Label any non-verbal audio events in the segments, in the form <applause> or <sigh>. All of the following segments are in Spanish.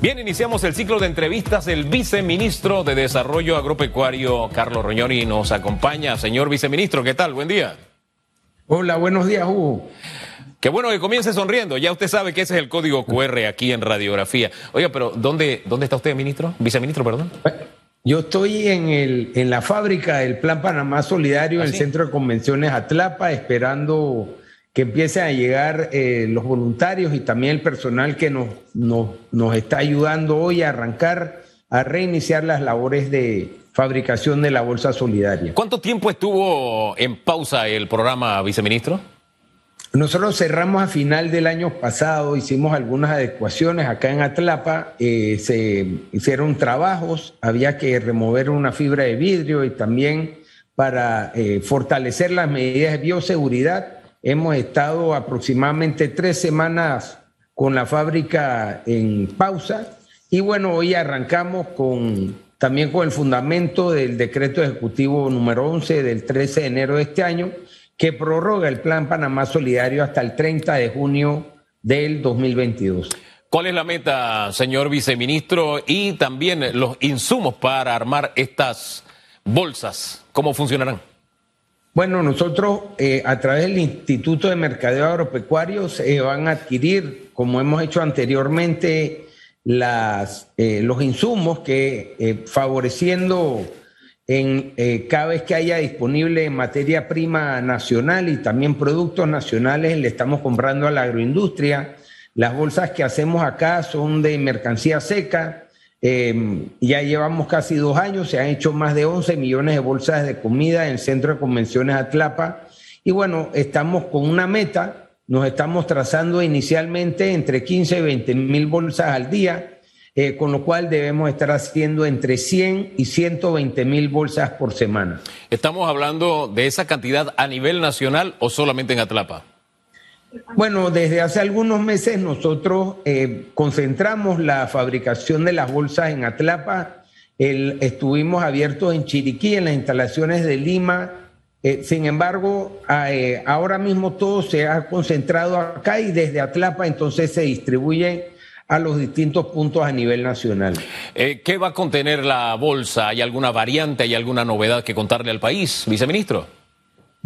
Bien, iniciamos el ciclo de entrevistas. El viceministro de Desarrollo Agropecuario, Carlos Roñoni, nos acompaña. Señor viceministro, ¿qué tal? Buen día. Hola, buenos días, Hugo. Qué bueno que comience sonriendo. Ya usted sabe que ese es el código QR aquí en radiografía. Oiga, pero ¿dónde, dónde está usted, ministro? Viceministro, perdón. Yo estoy en, el, en la fábrica del Plan Panamá Solidario, en el ¿Ah, Centro de Convenciones Atlapa, esperando que empiecen a llegar eh, los voluntarios y también el personal que nos, nos, nos está ayudando hoy a arrancar, a reiniciar las labores de fabricación de la bolsa solidaria. ¿Cuánto tiempo estuvo en pausa el programa, viceministro? Nosotros cerramos a final del año pasado, hicimos algunas adecuaciones acá en Atlapa, eh, se hicieron trabajos, había que remover una fibra de vidrio y también para eh, fortalecer las medidas de bioseguridad Hemos estado aproximadamente tres semanas con la fábrica en pausa y bueno, hoy arrancamos con también con el fundamento del decreto ejecutivo número 11 del 13 de enero de este año que prorroga el Plan Panamá Solidario hasta el 30 de junio del 2022. ¿Cuál es la meta, señor viceministro? Y también los insumos para armar estas bolsas, ¿cómo funcionarán? Bueno, nosotros eh, a través del Instituto de Mercadeo Agropecuario se van a adquirir, como hemos hecho anteriormente, las, eh, los insumos que eh, favoreciendo en cada vez que haya disponible materia prima nacional y también productos nacionales, le estamos comprando a la agroindustria. Las bolsas que hacemos acá son de mercancía seca, Em, ya llevamos casi dos años, se han hecho más de 11 millones de bolsas de comida en el Centro de Convenciones Atlapa. Y bueno, estamos con una meta, nos estamos trazando inicialmente entre 15 y 20 mil bolsas al día, eh, con lo cual debemos estar haciendo entre 100 y 120 mil bolsas por semana. ¿Estamos hablando de esa cantidad a nivel nacional o solamente en Atlapa? Bueno, desde hace algunos meses nosotros eh, concentramos la fabricación de las bolsas en Atlapa. estuvimos abiertos en Chiriquí, en las instalaciones de Lima. Eh, sin embargo, eh, ahora mismo todo se ha concentrado acá y desde Atlapa entonces se distribuye a los distintos puntos a nivel nacional. ¿Qué va a contener la bolsa? ¿Hay alguna variante, hay alguna novedad que contarle al país, viceministro?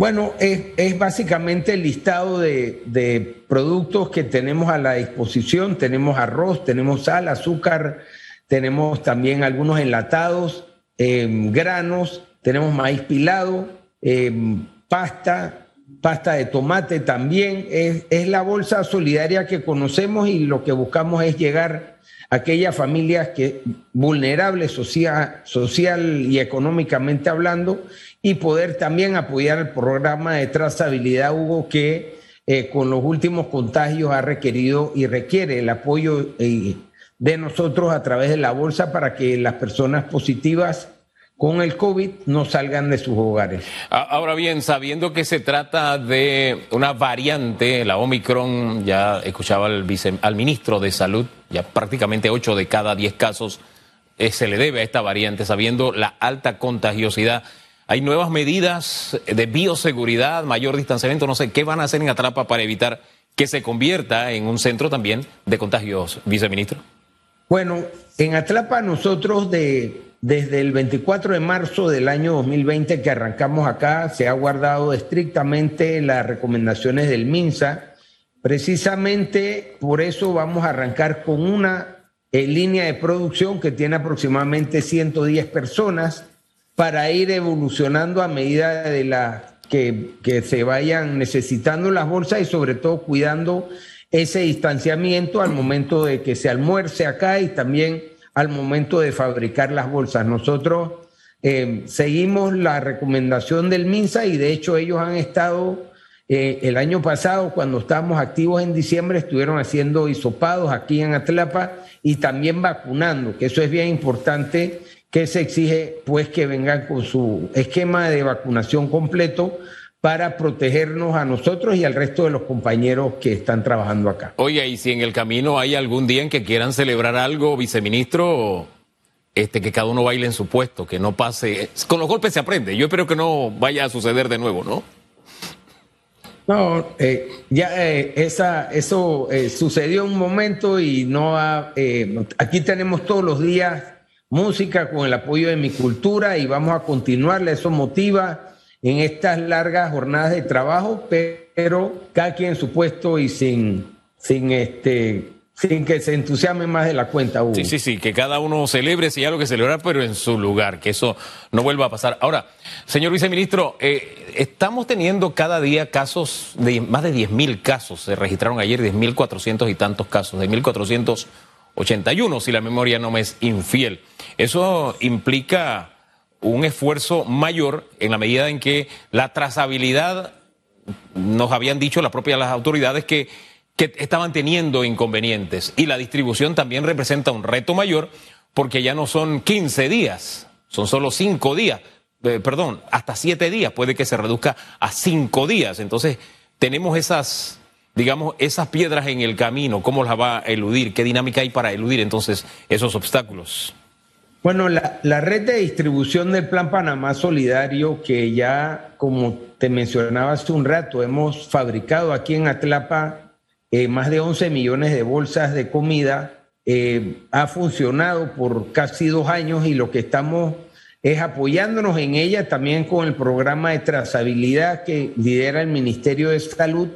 Bueno, es, básicamente el listado de, productos que tenemos a la disposición. Tenemos arroz, tenemos sal, azúcar, tenemos también algunos enlatados, em, granos, tenemos maíz pilado, em, pasta, pasta de tomate también. Es, es, la bolsa solidaria que conocemos y lo que buscamos es llegar aquellas familias que vulnerables social, y económicamente hablando y poder también apoyar el programa de trazabilidad, Hugo, que eh, con los últimos contagios ha requerido y requiere el apoyo eh, de nosotros a través de la bolsa para que las personas positivas con el COVID no salgan de sus hogares. Ahora bien, sabiendo que se trata de una variante, la Omicron, ya escuchaba al, al ministro de Salud, ya prácticamente 8 de cada 10 casos eh, se le debe a esta variante, sabiendo la alta contagiosidad. Hay nuevas medidas de bioseguridad, mayor distanciamiento, no sé, ¿qué van a hacer en Atrapa para evitar que se convierta en un centro también de contagios, viceministro? Bueno, en Atlapa nosotros de, desde el 24 de marzo del año 2020 que arrancamos acá, se ha guardado estrictamente las recomendaciones del MINSA. Precisamente por eso vamos a arrancar con una eh, línea de producción que tiene aproximadamente 110 personas para ir evolucionando a medida de la que, que se vayan necesitando las bolsas y sobre todo cuidando ese distanciamiento al momento de que se almuerce acá y también al momento de fabricar las bolsas. Nosotros eh, seguimos la recomendación del MINSA y de hecho ellos han estado eh, el año pasado, cuando estábamos activos en diciembre, estuvieron haciendo hisopados aquí en Atlapa y también vacunando, que eso es bien importante que se exige pues que vengan con su esquema de vacunación completo para protegernos a nosotros y al resto de los compañeros que están trabajando acá. Oye, y si en el camino hay algún día en que quieran celebrar algo, viceministro, este, que cada uno baile en su puesto, que no pase. Con los golpes se aprende. Yo espero que no vaya a suceder de nuevo, ¿no? No, eh, ya eh, esa, eso eh, sucedió un momento y no ha, aquí tenemos todos los días música con el apoyo de mi cultura y vamos a continuarla, eso motiva en estas largas jornadas de trabajo, pero cada quien en su puesto y sin, sin este sin que se entusiasme más de la cuenta. Sí, sí, sí, que cada uno celebre si hay algo que celebrar, pero en su lugar, que eso no vuelva a pasar. Ahora, señor viceministro, eh, estamos teniendo cada día casos, de más de 10.000 casos, se registraron ayer 10.400 y tantos casos, de 1.481, si la memoria no me es infiel. Eso implica un esfuerzo mayor en la medida en que la trazabilidad, nos habían dicho las propias las autoridades que que estaban teniendo inconvenientes. Y la distribución también representa un reto mayor porque ya no son 15 días, son solo 5 días, eh, perdón, hasta 7 días, puede que se reduzca a 5 días. Entonces, tenemos esas, digamos, esas piedras en el camino, ¿cómo las va a eludir? ¿Qué dinámica hay para eludir entonces esos obstáculos? Bueno, la, red de distribución del Plan Panamá Solidario, que ya, como te mencionaba hace un rato, hemos fabricado aquí en Atlapa eh, más de 11 millones de bolsas de comida, eh, ha funcionado por casi dos años y lo que estamos es apoyándonos en ella también con el programa de trazabilidad que lidera el Ministerio de Salud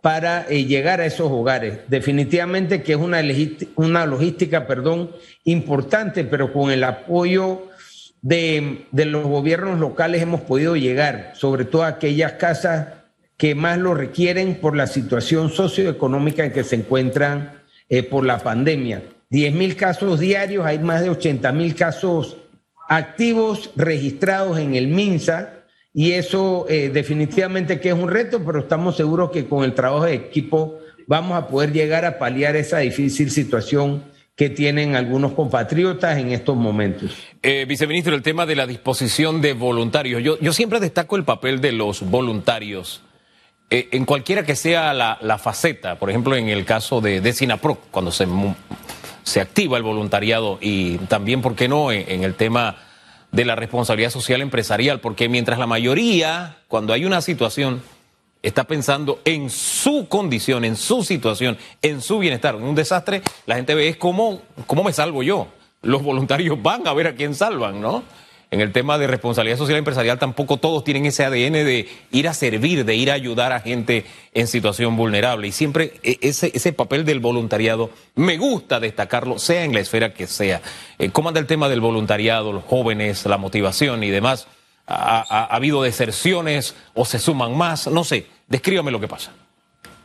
para eh, llegar a esos hogares. Definitivamente que es una, logística perdón, importante, pero con el apoyo de, de los gobiernos locales hemos podido llegar, sobre todo a aquellas casas que más lo requieren por la situación socioeconómica en que se encuentran eh, por la pandemia. 10 mil casos diarios, hay más de 80 mil casos activos registrados en el MINSA y eso eh, definitivamente que es un reto, pero estamos seguros que con el trabajo de equipo vamos a poder llegar a paliar esa difícil situación que tienen algunos compatriotas en estos momentos. Eh, viceministro, el tema de la disposición de voluntarios. Yo, yo siempre destaco el papel de los voluntarios eh, en cualquiera que sea la, faceta, por ejemplo, en el caso de, de cuando se, se activa el voluntariado y también, ¿por qué no?, en, el tema de la responsabilidad social empresarial, porque mientras la mayoría, cuando hay una situación, está pensando en su condición, en su situación, en su bienestar, en un desastre, la gente ve es cómo, cómo me salvo yo. Los voluntarios van a ver a quién salvan, ¿no? En el tema de responsabilidad social empresarial tampoco todos tienen ese ADN de ir a servir, de ir a ayudar a gente en situación vulnerable. Y siempre e, ese, ese papel del voluntariado me gusta destacarlo, sea en la esfera que sea. Eh, ¿Cómo anda el tema del voluntariado, los jóvenes, la motivación y demás? ¿Ha, ha habido deserciones o se suman más? No sé, descríbame lo que pasa.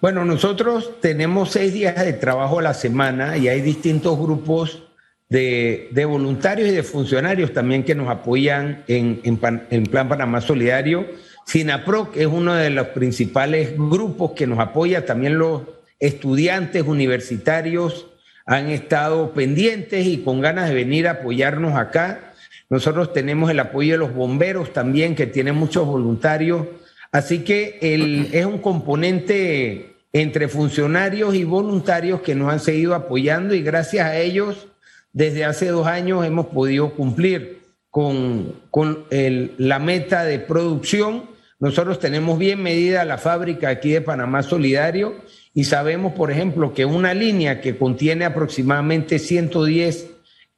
Bueno, nosotros tenemos seis días de trabajo a la semana y hay distintos grupos de, voluntarios y de funcionarios también que nos apoyan en, en, Plan Panamá Solidario. SINAPROC es uno de los principales grupos que nos apoya, también los estudiantes universitarios han estado pendientes y con ganas de venir a apoyarnos acá. Nosotros tenemos el apoyo de los bomberos también, que tienen muchos voluntarios. Así que el, es un componente entre funcionarios y voluntarios que nos han seguido apoyando y gracias a ellos desde hace dos años hemos podido cumplir con, con la meta de producción. Nosotros tenemos bien medida la fábrica aquí de Panamá Solidario y sabemos, por ejemplo, que una línea que contiene aproximadamente 110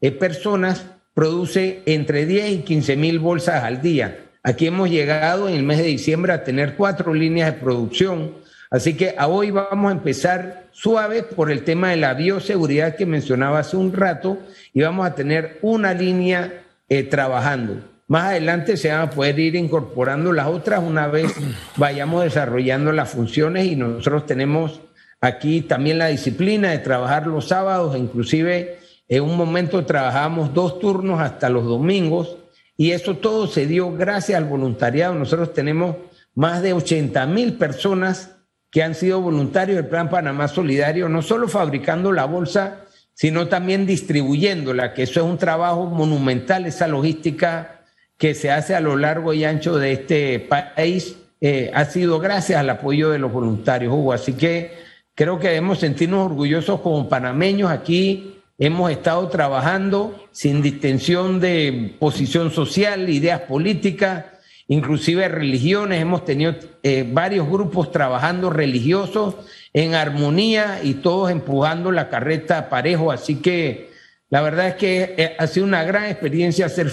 eh, personas produce entre 10 y 15 mil bolsas al día. Aquí hemos llegado en el mes de diciembre a tener cuatro líneas de producción Así que a hoy vamos a empezar suave por el tema de la bioseguridad que mencionaba hace un rato y vamos a tener una línea eh, trabajando. Más adelante se van a poder ir incorporando las otras una vez <clears throat> vayamos desarrollando las funciones y nosotros tenemos aquí también la disciplina de trabajar los sábados, inclusive en un momento trabajamos dos turnos hasta los domingos y eso todo se dio gracias al voluntariado. Nosotros tenemos más de 80 mil personas que han sido voluntarios del Plan Panamá Solidario, no solo fabricando la bolsa, sino también distribuyéndola, que eso es un trabajo monumental, esa logística que se hace a lo largo y ancho de este país, eh, ha sido gracias al apoyo de los voluntarios. Así que creo que debemos sentirnos orgullosos como panameños aquí. Hemos estado trabajando sin distensión de posición social, ideas políticas, inclusive religiones, hemos tenido eh, varios grupos trabajando religiosos en armonía y todos empujando la carreta parejo, así que la verdad es que eh, ha sido una gran experiencia ser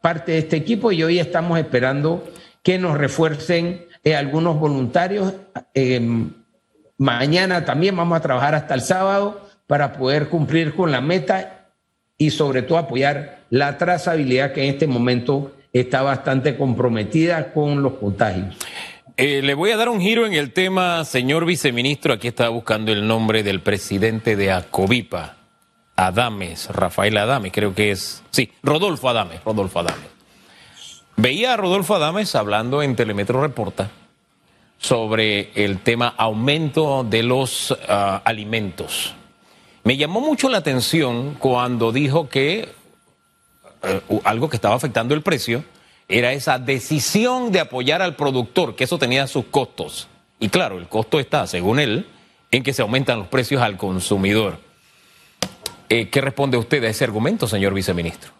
parte de este equipo y hoy estamos esperando que nos refuercen eh, algunos voluntarios. Mañana también vamos a trabajar hasta el sábado para poder cumplir con la meta y sobre todo apoyar la trazabilidad que en este momento está bastante comprometida con los contagios. Eh, le voy a dar un giro en el tema, señor viceministro. Aquí está buscando el nombre del presidente de Acovipa, Adames, Rafael Adames, creo que es. Sí, Rodolfo Adames, Rodolfo Adames. Veía a Rodolfo Adames hablando en Telemetro Reporta sobre el tema aumento de los ah, alimentos. Me llamó mucho la atención cuando dijo que algo que estaba afectando el precio era esa decisión de apoyar al productor, que eso tenía sus costos. Y claro, el costo está, según él, en que se aumentan los precios al consumidor. Eh, ¿Qué responde usted a ese argumento, señor viceministro?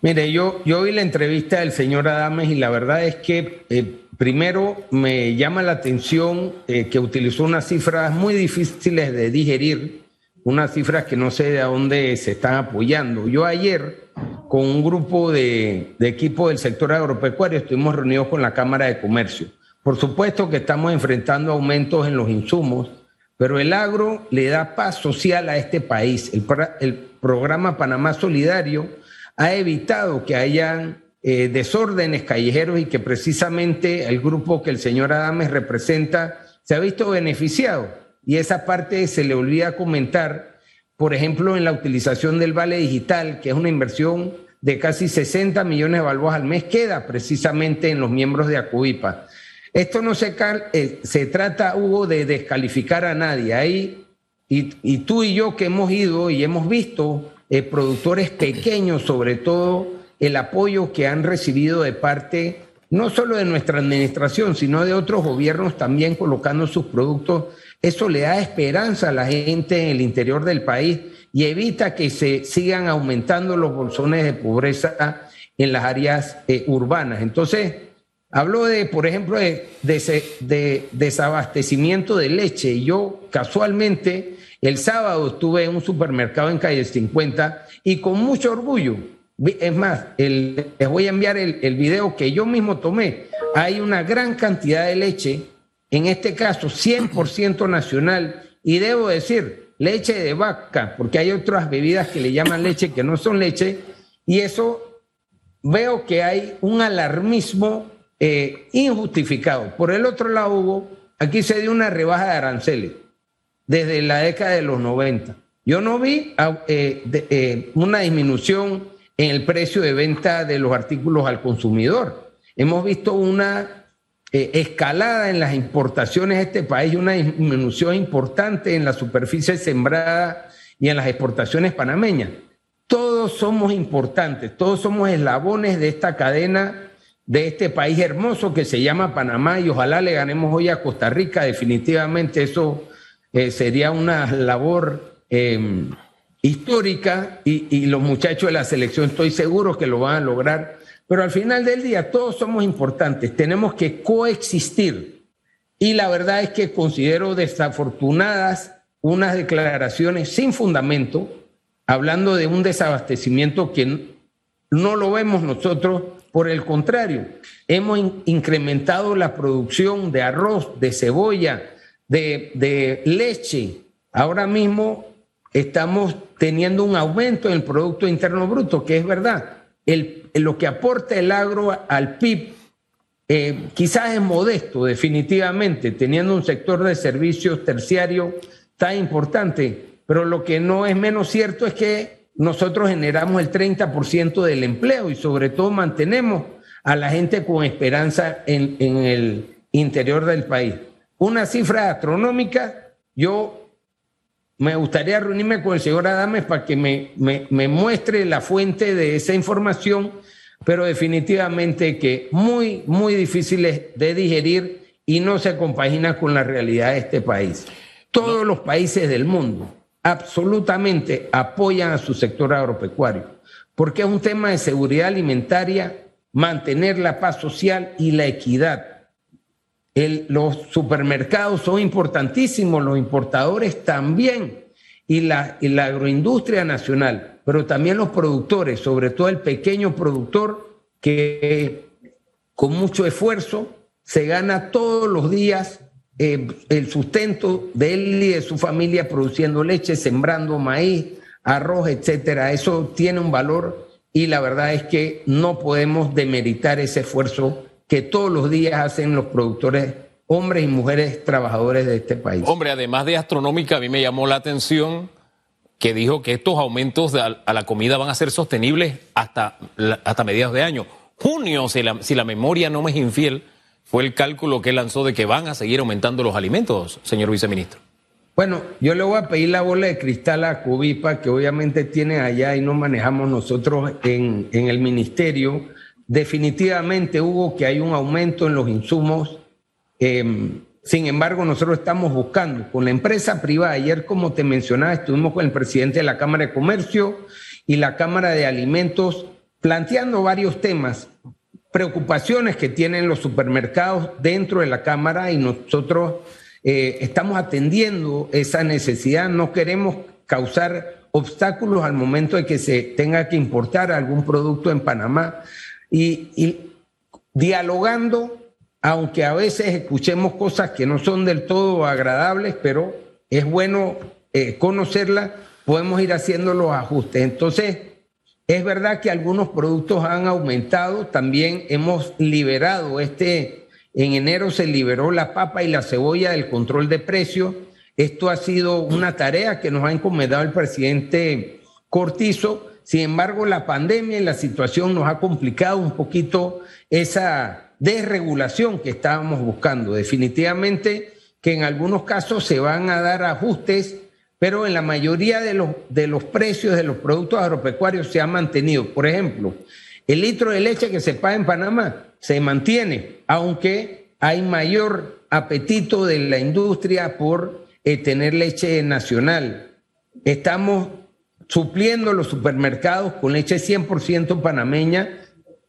Mire, yo, yo vi la entrevista del señor Adames y la verdad es que eh, primero me llama la atención que utilizó unas cifras muy difíciles de digerir, unas cifras que no sé de dónde se están apoyando. Yo ayer con un grupo de, de equipo del sector agropecuario, estuvimos reunidos con la Cámara de Comercio. Por supuesto que estamos enfrentando aumentos en los insumos, pero el agro le da paz social a este país. El, programa Panamá Solidario ha evitado que hayan eh, desórdenes callejeros y que precisamente el grupo que el señor Adames representa se ha visto beneficiado. Y esa parte se le olvida comentar por ejemplo, en la utilización del vale digital, que es una inversión de casi 60 millones de balboas al mes, queda precisamente en los miembros de Acuipa. Esto no se, eh, se trata, Hugo, de descalificar a nadie. Ahí, y, tú y yo que hemos ido y hemos visto eh, productores pequeños, sobre todo el apoyo que han recibido de parte no solo de nuestra administración, sino de otros gobiernos también colocando sus productos eso le da esperanza a la gente en el interior del país y evita que se sigan aumentando los bolsones de pobreza en las áreas eh, urbanas. Entonces, habló de, por ejemplo, de, de, desabastecimiento de leche. Yo casualmente el sábado estuve en un supermercado en calle 50 y con mucho orgullo. Es más, les voy a enviar el, el video que yo mismo tomé. Hay una gran cantidad de leche en este caso 100% nacional, y debo decir, leche de vaca, porque hay otras bebidas que le llaman leche que no son leche, y eso veo que hay un alarmismo eh, injustificado. Por el otro lado, Hugo, aquí se dio una rebaja de aranceles desde la década de los 90. Yo no vi ah, eh, eh, una disminución en el precio de venta de los artículos al consumidor. Hemos visto una eh, escalada en las importaciones de este país y una disminución importante en la superficie sembrada y en las exportaciones panameñas. Todos somos importantes, todos somos eslabones de esta cadena de este país hermoso que se llama Panamá y ojalá le ganemos hoy a Costa Rica. Definitivamente eso eh, sería una labor em, histórica y, y los muchachos de la selección estoy seguro que lo van a lograr pero al final del día todos somos importantes, tenemos que coexistir. Y la verdad es que considero desafortunadas unas declaraciones sin fundamento, hablando de un desabastecimiento que no lo vemos nosotros, por el contrario, hemos incrementado la producción de arroz, de cebolla, de, de leche. Ahora mismo estamos teniendo un aumento en el Producto Interno Bruto, que es verdad el, lo que aporta el agro al PIB eh, quizás es modesto, definitivamente, teniendo un sector de servicios terciario tan importante, pero lo que no es menos cierto es que nosotros generamos el 30% del empleo y sobre todo mantenemos a la gente con esperanza en el interior del país. Una cifra astronómica, yo me gustaría reunirme con el señor Adames para que me, me, muestre la fuente de esa información, pero definitivamente que muy, muy difíciles de digerir y no se compagina con la realidad de este país. Todos los países del mundo absolutamente apoyan a su sector agropecuario, porque es un tema de seguridad alimentaria mantener la paz social y la equidad. Los supermercados son importantísimos, los importadores también, y la, y la agroindustria nacional, pero también los productores, sobre todo el pequeño productor que con mucho esfuerzo se gana todos los días eh, el sustento de él y de su familia produciendo leche, sembrando maíz, arroz, etcétera. Eso tiene un valor y la verdad es que no podemos demeritar ese esfuerzo que todos los días hacen los productores, hombres y mujeres trabajadores de este país. Hombre, además de astronómica, a mí me llamó la atención que dijo que estos aumentos a la comida van a ser sostenibles hasta, hasta mediados de año. Junio, si la, si la memoria no me es infiel, fue el cálculo que lanzó de que van a seguir aumentando los alimentos, señor viceministro. Bueno, yo le voy a pedir la bola de cristal a Cubipa, que obviamente tiene allá y no manejamos nosotros en, el ministerio. Definitivamente, hubo que hay un aumento en los insumos. Em, sin embargo, nosotros estamos buscando con la empresa privada. Ayer, como te mencionaba, estuvimos con el presidente de la Cámara de Comercio y la Cámara de Alimentos planteando varios temas preocupaciones que tienen los supermercados dentro de la Cámara y nosotros eh, estamos atendiendo esa necesidad. No queremos causar obstáculos al momento de que se tenga que importar algún producto en Panamá y, dialogando, aunque a veces escuchemos cosas que no son del todo agradables, pero es bueno eh, conocerlas, podemos ir haciendo los ajustes. Entonces, es verdad que algunos productos han aumentado, también hemos liberado este, en enero se liberó la papa y la cebolla del control de precios. Esto ha sido una tarea que nos ha encomendado el presidente Cortizo. Sin embargo, la pandemia y la situación nos ha complicado un poquito esa desregulación que estábamos buscando. Definitivamente que en algunos casos se van a dar ajustes pero en la mayoría de los, de los precios de los productos agropecuarios se ha mantenido. Por ejemplo, el litro de leche que se paga en Panamá se mantiene, aunque hay mayor apetito de la industria por eh, tener leche nacional. Estamos supliendo los supermercados con leche 100% panameña,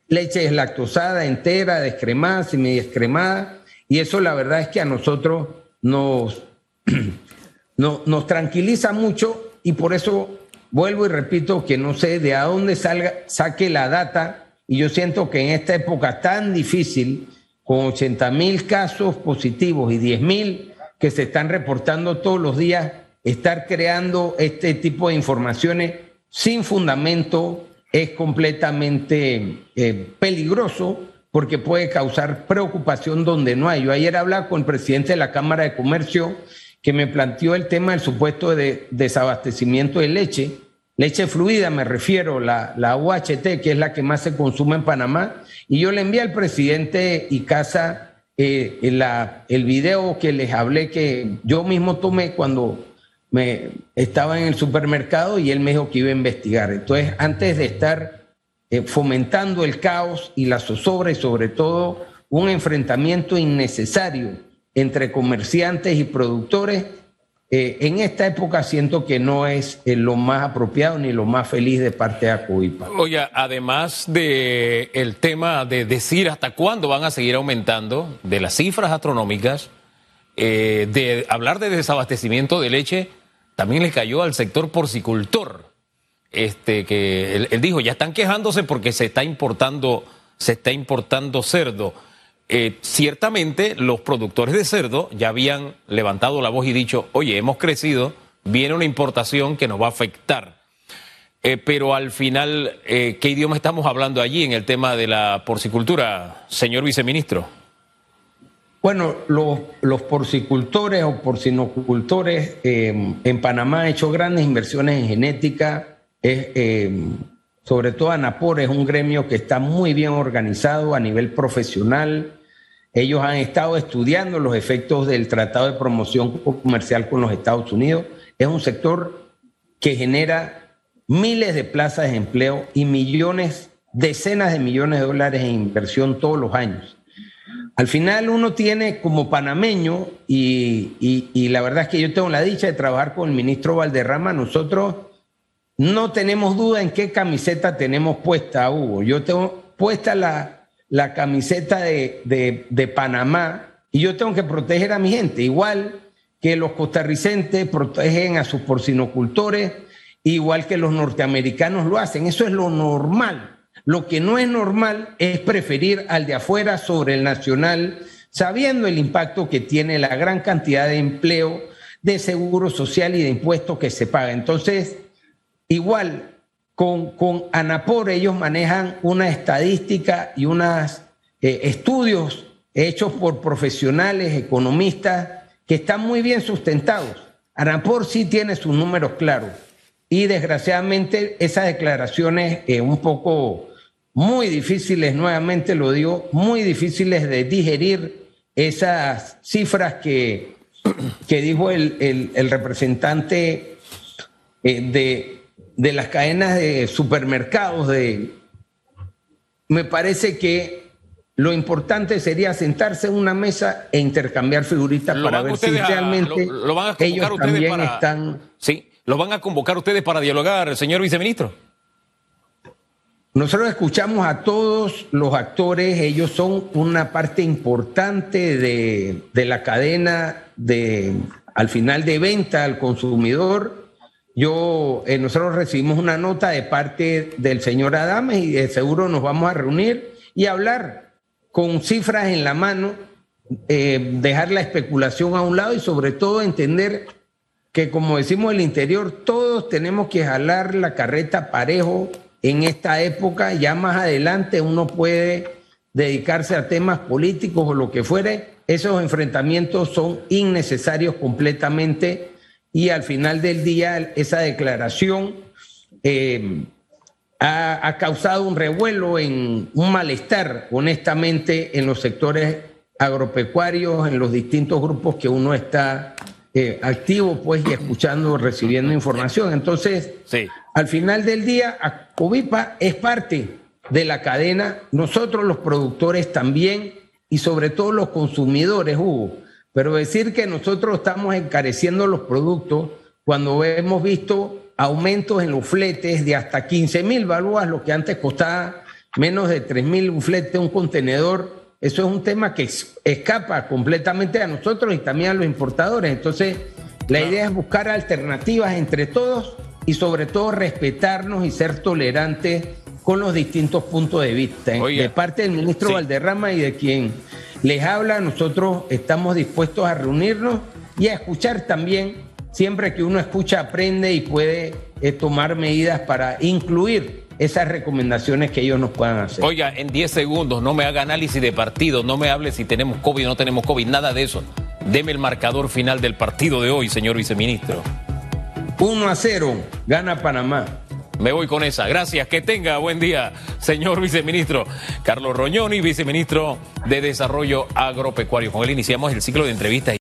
leche deslactosada, entera, descremada, semidescremada, y eso la verdad es que a nosotros nos <clears throat> no, nos tranquiliza mucho y por eso vuelvo y repito que no sé de a dónde salga, saque la data y yo siento que en esta época tan difícil, con 80 mil casos positivos y 10 mil que se están reportando todos los días, estar creando este tipo de informaciones sin fundamento es completamente eh, peligroso porque puede causar preocupación donde no hay. Yo ayer hablaba con el presidente de la Cámara de Comercio que me planteó el tema del supuesto de desabastecimiento de leche, leche fluida me refiero, la, la UHT, que es la que más se consume en Panamá, y yo le envié al presidente Icaza eh, la, el video que les hablé que yo mismo tomé cuando me estaba en el supermercado y él me dijo que iba a investigar. Entonces, antes de estar eh, fomentando el caos y la zozobra y sobre todo un enfrentamiento innecesario entre comerciantes y productores, eh, en esta época siento que no es eh, lo más apropiado ni lo más feliz de parte de Acuipa. Oye, además de el tema de decir hasta cuándo van a seguir aumentando, de las cifras astronómicas, eh, de hablar de desabastecimiento de leche, también le cayó al sector porcicultor. Este que él dijo, ya están quejándose porque se está importando, se está importando cerdo. Eh, ciertamente los productores de cerdo ya habían levantado la voz y dicho, oye, hemos crecido, viene una importación que nos va a afectar. Eh, pero al final, eh, ¿qué idioma estamos hablando allí en el tema de la porcicultura, señor viceministro? Bueno, los, porcicultores o porcinocultores en Panamá han hecho grandes inversiones en genética. sobre todo ANAPOR es un gremio que está muy bien organizado a nivel profesional ellos han estado estudiando los efectos del Tratado de Promoción Comercial con los Estados Unidos. Es un sector que genera miles de plazas de empleo y millones, decenas de millones de dólares en inversión todos los años. Al final uno tiene como panameño, y, la verdad es que yo tengo la dicha de trabajar con el ministro Valderrama, nosotros no tenemos duda en qué camiseta tenemos puesta, Hugo. Yo tengo puesta la, la camiseta de, de, Panamá y yo tengo que proteger a mi gente, igual que los costarricenses protegen a sus porcinocultores, igual que los norteamericanos lo hacen. Eso es lo normal. Lo que no es normal es preferir al de afuera sobre el nacional, sabiendo el impacto que tiene la gran cantidad de empleo, de seguro social y de impuestos que se paga. Entonces, igual con, con ANAPOR ellos manejan una estadística y unos eh, estudios hechos por profesionales, economistas, que están muy bien sustentados. ANAPOR sí tiene sus números claros y desgraciadamente esas declaraciones eh, un poco muy difíciles, nuevamente lo digo, muy difíciles de digerir esas cifras que, que dijo el, el, representante eh, de, de, las cadenas de supermercados. De, me parece que lo importante sería sentarse en una mesa e intercambiar figuritas para ver si realmente lo, van a ellos también están... Sí, lo van a convocar ustedes para dialogar, señor viceministro. Nosotros escuchamos a todos los actores, ellos son una parte importante de, la cadena de al final de venta al consumidor. Yo, eh, nosotros recibimos una nota de parte del señor Adames y de seguro nos vamos a reunir y hablar con cifras en la mano, eh, dejar la especulación a un lado y sobre todo entender que como decimos el interior, todos tenemos que jalar la carreta parejo en esta época, ya más adelante uno puede dedicarse a temas políticos o lo que fuere, esos enfrentamientos son innecesarios completamente. Y al final del día esa declaración eh, ha, ha, causado un revuelo, en un malestar, honestamente, en los sectores agropecuarios, en los distintos grupos que uno está eh, activo, pues, y escuchando, recibiendo información. Entonces, al final del día, Covipa es parte de la cadena, nosotros los productores también, y sobre todo los consumidores, Hugo. Pero decir que nosotros estamos encareciendo los productos cuando hemos visto aumentos en los fletes de hasta 15 mil balúas, lo que antes costaba menos de 3 mil un flete, un contenedor, eso es un tema que escapa completamente a nosotros y también a los importadores. Entonces, la idea es buscar alternativas entre todos y sobre todo respetarnos y ser tolerantes con los distintos puntos de vista. De parte del ministro Valderrama y de quien les habla, nosotros estamos dispuestos a reunirnos y a escuchar también. Siempre que uno escucha, aprende y puede eh, tomar medidas para incluir esas recomendaciones que ellos nos puedan hacer. Oiga, en 10 segundos, no me haga análisis de partido, no me hable si tenemos COVID o no tenemos COVID, nada de eso. Deme el marcador final del partido de hoy, señor viceministro. 1 a 0, gana Panamá. Me voy con esa. Gracias. Que tenga buen día, señor viceministro Carlos Roñoni, viceministro de Desarrollo Agropecuario. Con él iniciamos el ciclo de entrevistas.